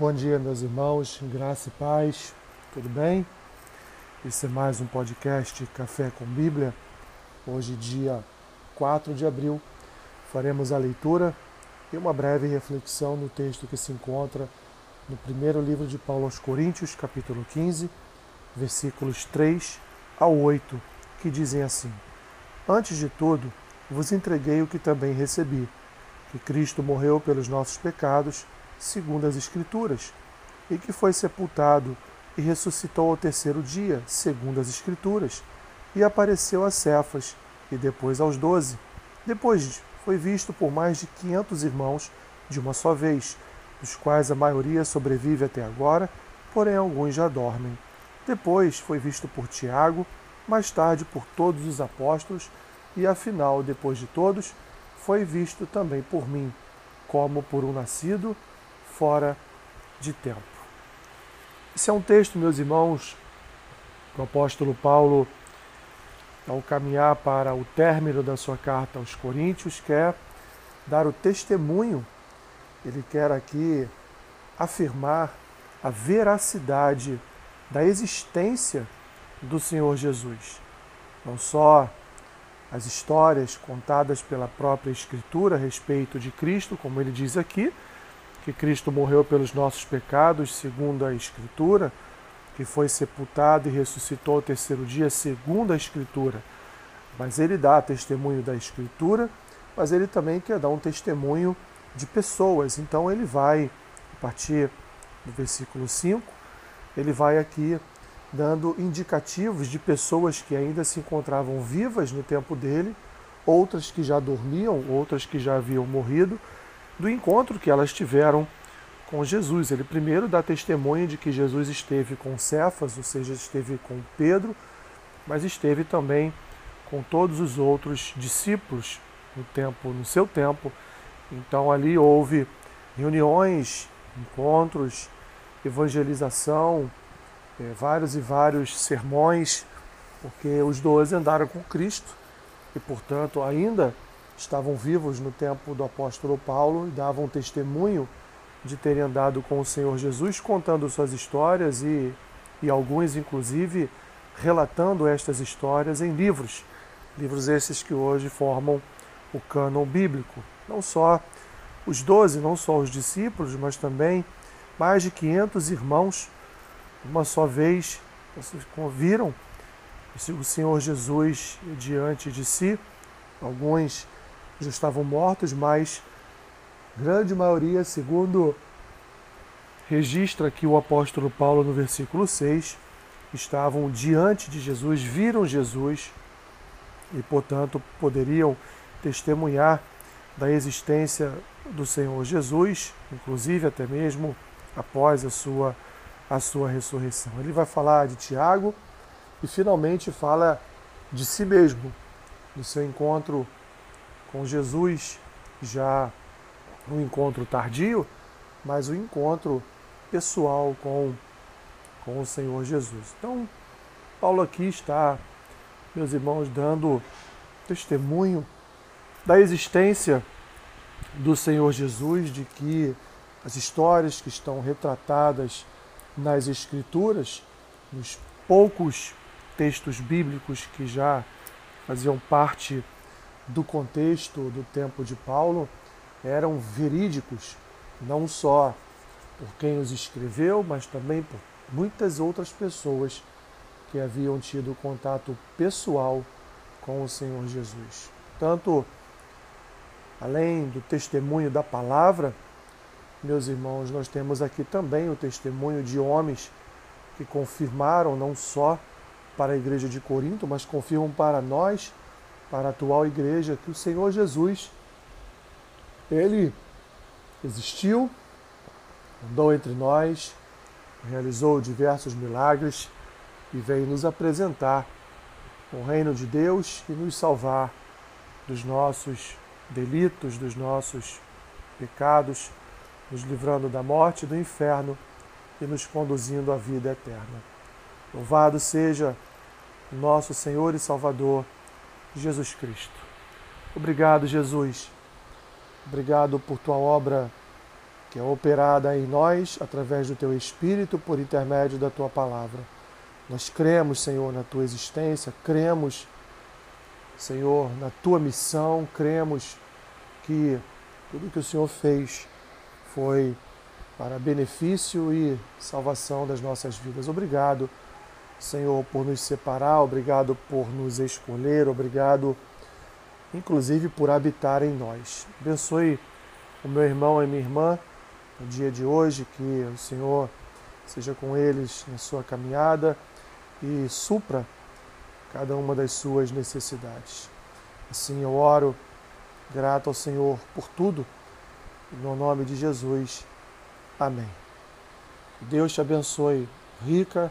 Bom dia, meus irmãos, graça e paz, tudo bem? Esse é mais um podcast Café com Bíblia. Hoje, dia 4 de abril, faremos a leitura e uma breve reflexão no texto que se encontra no primeiro livro de Paulo aos Coríntios, capítulo 15, versículos 3 a 8, que dizem assim: Antes de tudo, vos entreguei o que também recebi, que Cristo morreu pelos nossos pecados segundo as Escrituras, e que foi sepultado e ressuscitou ao terceiro dia, segundo as Escrituras, e apareceu a Cefas e depois aos doze. Depois foi visto por mais de quinhentos irmãos de uma só vez, dos quais a maioria sobrevive até agora, porém alguns já dormem. Depois foi visto por Tiago, mais tarde por todos os apóstolos, e afinal, depois de todos, foi visto também por mim, como por um nascido fora de tempo. Esse é um texto, meus irmãos, que o apóstolo Paulo, ao caminhar para o término da sua carta aos Coríntios, quer dar o testemunho, ele quer aqui afirmar a veracidade da existência do Senhor Jesus. Não só as histórias contadas pela própria Escritura a respeito de Cristo, como ele diz aqui, que Cristo morreu pelos nossos pecados, segundo a Escritura, que foi sepultado e ressuscitou ao terceiro dia, segundo a Escritura. Mas ele dá testemunho da Escritura, mas ele também quer dar um testemunho de pessoas. Então ele vai, a partir do versículo 5, ele vai aqui dando indicativos de pessoas que ainda se encontravam vivas no tempo dele, outras que já dormiam, outras que já haviam morrido, do encontro que elas tiveram com Jesus. Ele primeiro dá testemunho de que Jesus esteve com Cefas, ou seja, esteve com Pedro, mas esteve também com todos os outros discípulos no tempo, no seu tempo. Então ali houve reuniões, encontros, evangelização, é, vários e vários sermões, porque os doze andaram com Cristo e, portanto, ainda estavam vivos no tempo do apóstolo Paulo e davam testemunho de terem andado com o Senhor Jesus, contando suas histórias e, e alguns, inclusive, relatando estas histórias em livros. Livros esses que hoje formam o cânon bíblico. Não só os doze, não só os discípulos, mas também mais de 500 irmãos, uma só vez, viram o Senhor Jesus diante de si. Alguns já estavam mortos, mas grande maioria, segundo registra aqui o apóstolo Paulo no versículo 6, estavam diante de Jesus, viram Jesus e, portanto, poderiam testemunhar da existência do Senhor Jesus, inclusive até mesmo após a sua, a sua ressurreição. Ele vai falar de Tiago e finalmente fala de si mesmo, do seu encontro com Jesus, já um encontro tardio, mas o um encontro pessoal com, com o Senhor Jesus. Então, Paulo aqui está, meus irmãos, dando testemunho da existência do Senhor Jesus, de que as histórias que estão retratadas nas Escrituras, nos poucos textos bíblicos que já faziam parte do contexto do tempo de Paulo eram verídicos, não só por quem os escreveu, mas também por muitas outras pessoas que haviam tido contato pessoal com o Senhor Jesus. Tanto além do testemunho da palavra, meus irmãos, nós temos aqui também o testemunho de homens que confirmaram não só para a igreja de Corinto, mas confirmam para nós para a atual igreja que o Senhor Jesus, ele existiu, andou entre nós, realizou diversos milagres e veio nos apresentar o reino de Deus e nos salvar dos nossos delitos, dos nossos pecados, nos livrando da morte e do inferno e nos conduzindo à vida eterna. Louvado seja nosso Senhor e Salvador Jesus Cristo. Obrigado, Jesus. Obrigado por tua obra que é operada em nós através do teu Espírito por intermédio da tua palavra. Nós cremos, Senhor, na tua existência, cremos, Senhor, na tua missão, cremos que tudo que o Senhor fez foi para benefício e salvação das nossas vidas. Obrigado, Senhor, por nos separar, obrigado por nos escolher, obrigado, inclusive, por habitar em nós. Abençoe o meu irmão e minha irmã no dia de hoje, que o Senhor seja com eles na sua caminhada e supra cada uma das suas necessidades. Assim eu oro, grato ao Senhor por tudo, no nome de Jesus. Amém. Deus te abençoe rica